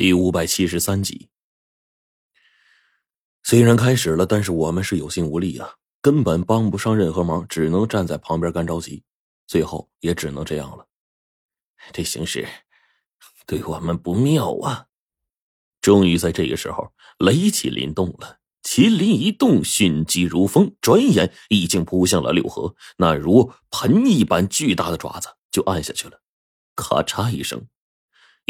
第五百七十三集，虽然开始了，但是我们是有心无力啊，根本帮不上任何忙，只能站在旁边干着急。最后也只能这样了。这形势对我们不妙啊！终于在这个时候，雷麒麟动了，麒麟一动，迅疾如风，转眼已经扑向了六合，那如盆一般巨大的爪子就按下去了。咔嚓一声。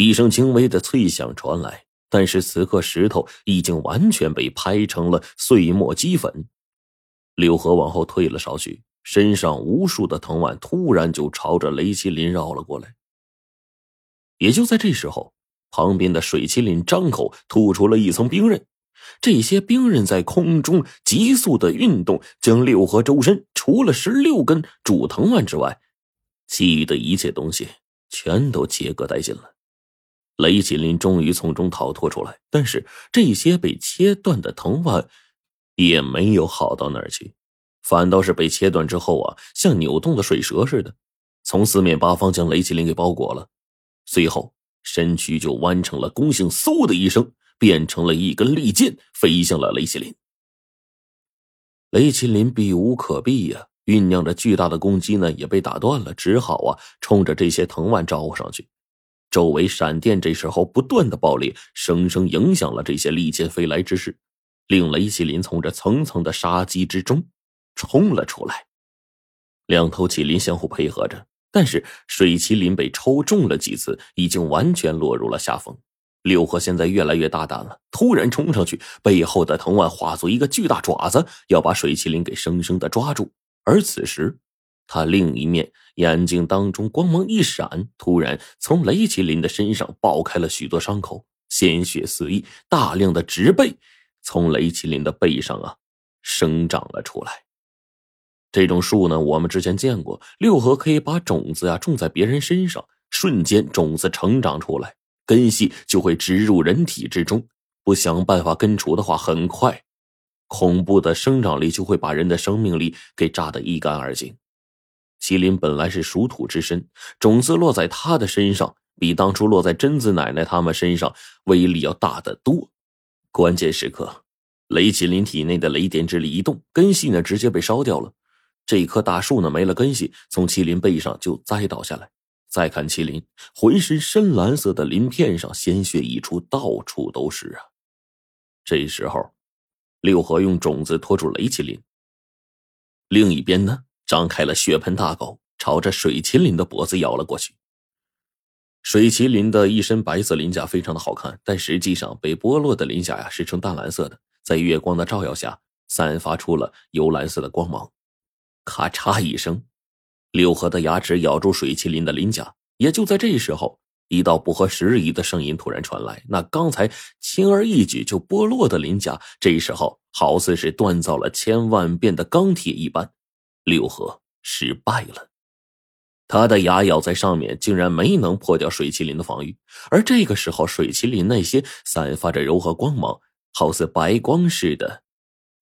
一声轻微的脆响传来，但是此刻石头已经完全被拍成了碎末齑粉。柳河往后退了少许，身上无数的藤蔓突然就朝着雷麒麟绕了过来。也就在这时候，旁边的水麒麟张口吐出了一层冰刃，这些冰刃在空中急速的运动，将六合周身除了十六根主藤蔓之外，其余的一切东西全都切割殆尽了。雷麒麟终于从中逃脱出来，但是这些被切断的藤蔓也没有好到哪儿去，反倒是被切断之后啊，像扭动的水蛇似的，从四面八方将雷麒麟给包裹了。随后，身躯就弯成了弓形，嗖的一声，变成了一根利剑，飞向了雷麒麟。雷麒麟避无可避呀，酝酿着巨大的攻击呢，也被打断了，只好啊，冲着这些藤蔓招呼上去。周围闪电这时候不断的爆裂，生生影响了这些利剑飞来之势，令雷麒麟从这层层的杀机之中冲了出来。两头麒麟相互配合着，但是水麒麟被抽中了几次，已经完全落入了下风。六合现在越来越大胆了，突然冲上去，背后的藤蔓化作一个巨大爪子，要把水麒麟给生生的抓住。而此时，他另一面眼睛当中光芒一闪，突然从雷麒麟的身上爆开了许多伤口，鲜血四溢，大量的植被从雷麒麟的背上啊生长了出来。这种树呢，我们之前见过，六合可以把种子啊种在别人身上，瞬间种子成长出来，根系就会植入人体之中。不想办法根除的话，很快，恐怖的生长力就会把人的生命力给榨得一干二净。麒麟本来是属土之身，种子落在他的身上，比当初落在贞子奶奶他们身上威力要大得多。关键时刻，雷麒麟体内的雷电之力一动，根系呢直接被烧掉了。这棵大树呢没了根系，从麒麟背上就栽倒下来。再看麒麟，浑身深蓝色的鳞片上鲜血溢出，到处都是啊。这时候，六合用种子拖住雷麒麟，另一边呢？张开了血盆大口，朝着水麒麟的脖子咬了过去。水麒麟的一身白色鳞甲非常的好看，但实际上被剥落的鳞甲呀是呈淡蓝色的，在月光的照耀下，散发出了幽蓝色的光芒。咔嚓一声，六合的牙齿咬住水麒麟的鳞甲。也就在这时候，一道不合时宜的声音突然传来：那刚才轻而易举就剥落的鳞甲，这时候好似是锻造了千万遍的钢铁一般。六合失败了，他的牙咬在上面，竟然没能破掉水麒麟的防御。而这个时候，水麒麟那些散发着柔和光芒、好似白光似的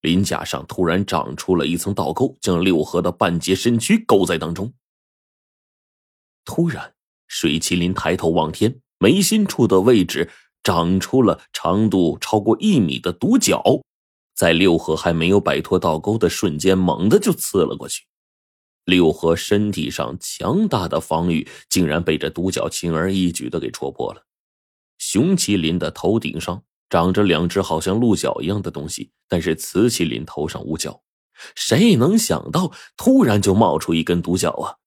鳞甲上，突然长出了一层倒钩，将六合的半截身躯勾在当中。突然，水麒麟抬头望天，眉心处的位置长出了长度超过一米的独角。在六合还没有摆脱倒钩的瞬间，猛地就刺了过去。六合身体上强大的防御，竟然被这独角轻而易举的给戳破了。雄麒麟的头顶上长着两只好像鹿角一样的东西，但是雌麒麟头上无角。谁能想到，突然就冒出一根独角啊！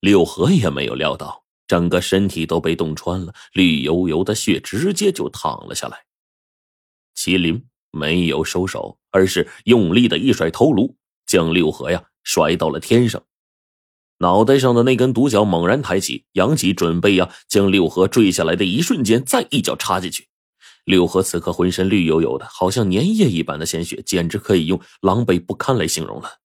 六合也没有料到，整个身体都被洞穿了，绿油油的血直接就淌了下来。麒麟。没有收手，而是用力的一甩头颅，将六合呀甩到了天上。脑袋上的那根独角猛然抬起，扬起，准备呀将六合坠下来的一瞬间，再一脚插进去。六合此刻浑身绿油油的，好像粘液一般的鲜血，简直可以用狼狈不堪来形容了。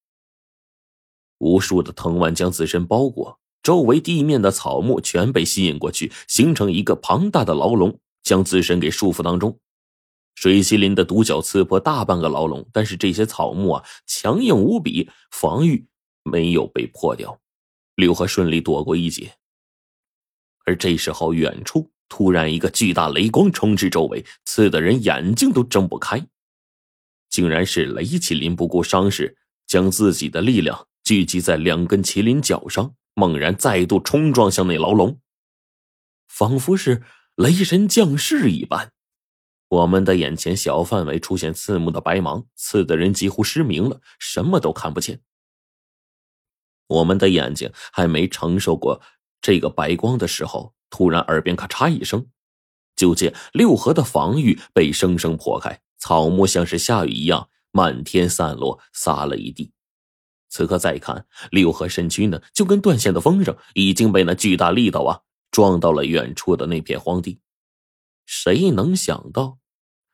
无数的藤蔓将自身包裹，周围地面的草木全被吸引过去，形成一个庞大的牢笼，将自身给束缚当中。水麒麟的独角刺破大半个牢笼，但是这些草木啊强硬无比，防御没有被破掉。六合顺利躲过一劫。而这时候，远处突然一个巨大雷光冲至周围，刺得人眼睛都睁不开。竟然是雷麒麟不顾伤势，将自己的力量聚集在两根麒麟角上，猛然再度冲撞向那牢笼，仿佛是雷神降世一般。我们的眼前小范围出现刺目的白芒，刺的人几乎失明了，什么都看不见。我们的眼睛还没承受过这个白光的时候，突然耳边咔嚓一声，就见六合的防御被生生破开，草木像是下雨一样漫天散落，撒了一地。此刻再看六合身躯呢，就跟断线的风筝，已经被那巨大力道啊撞到了远处的那片荒地。谁能想到，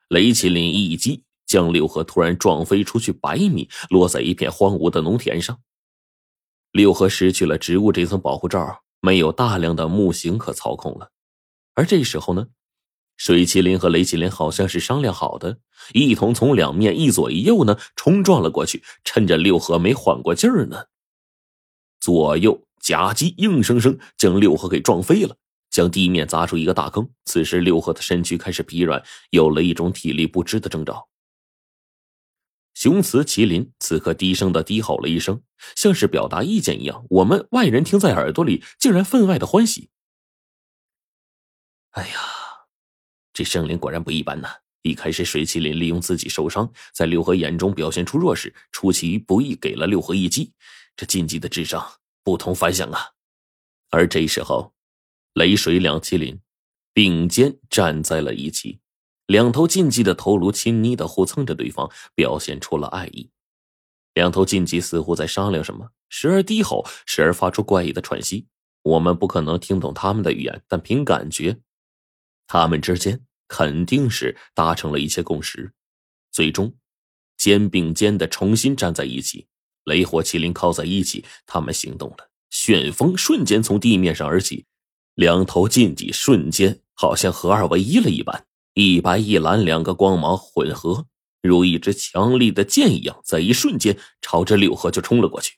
雷麒麟一击将六合突然撞飞出去百米，落在一片荒芜的农田上。六合失去了植物这层保护罩，没有大量的木型可操控了。而这时候呢，水麒麟和雷麒麟好像是商量好的，一同从两面一左一右呢冲撞了过去，趁着六合没缓过劲儿呢，左右夹击，硬生生将六合给撞飞了。将地面砸出一个大坑。此时，六合的身躯开始疲软，有了一种体力不支的征兆。雄雌麒麟此刻低声的低吼了一声，像是表达意见一样。我们外人听在耳朵里，竟然分外的欢喜。哎呀，这圣灵果然不一般呐！一开始，水麒麟利用自己受伤，在六合眼中表现出弱势，出其不意给了六合一击。这禁忌的智商不同凡响啊！而这时候。雷水两麒麟并肩站在了一起，两头禁忌的头颅亲昵的互蹭着对方，表现出了爱意。两头禁忌似乎在商量什么，时而低吼，时而发出怪异的喘息。我们不可能听懂他们的语言，但凭感觉，他们之间肯定是达成了一些共识。最终，肩并肩的重新站在一起，雷火麒麟靠在一起，他们行动了。旋风瞬间从地面上而起。两头禁忌瞬间好像合二为一了一般，一白一蓝两个光芒混合，如一支强力的箭一样，在一瞬间朝着六合就冲了过去。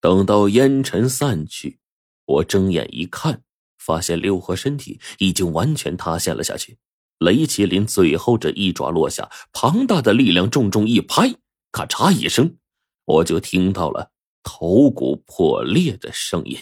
等到烟尘散去，我睁眼一看，发现六合身体已经完全塌陷了下去。雷麒麟最后这一爪落下，庞大的力量重重一拍，咔嚓一声，我就听到了头骨破裂的声音。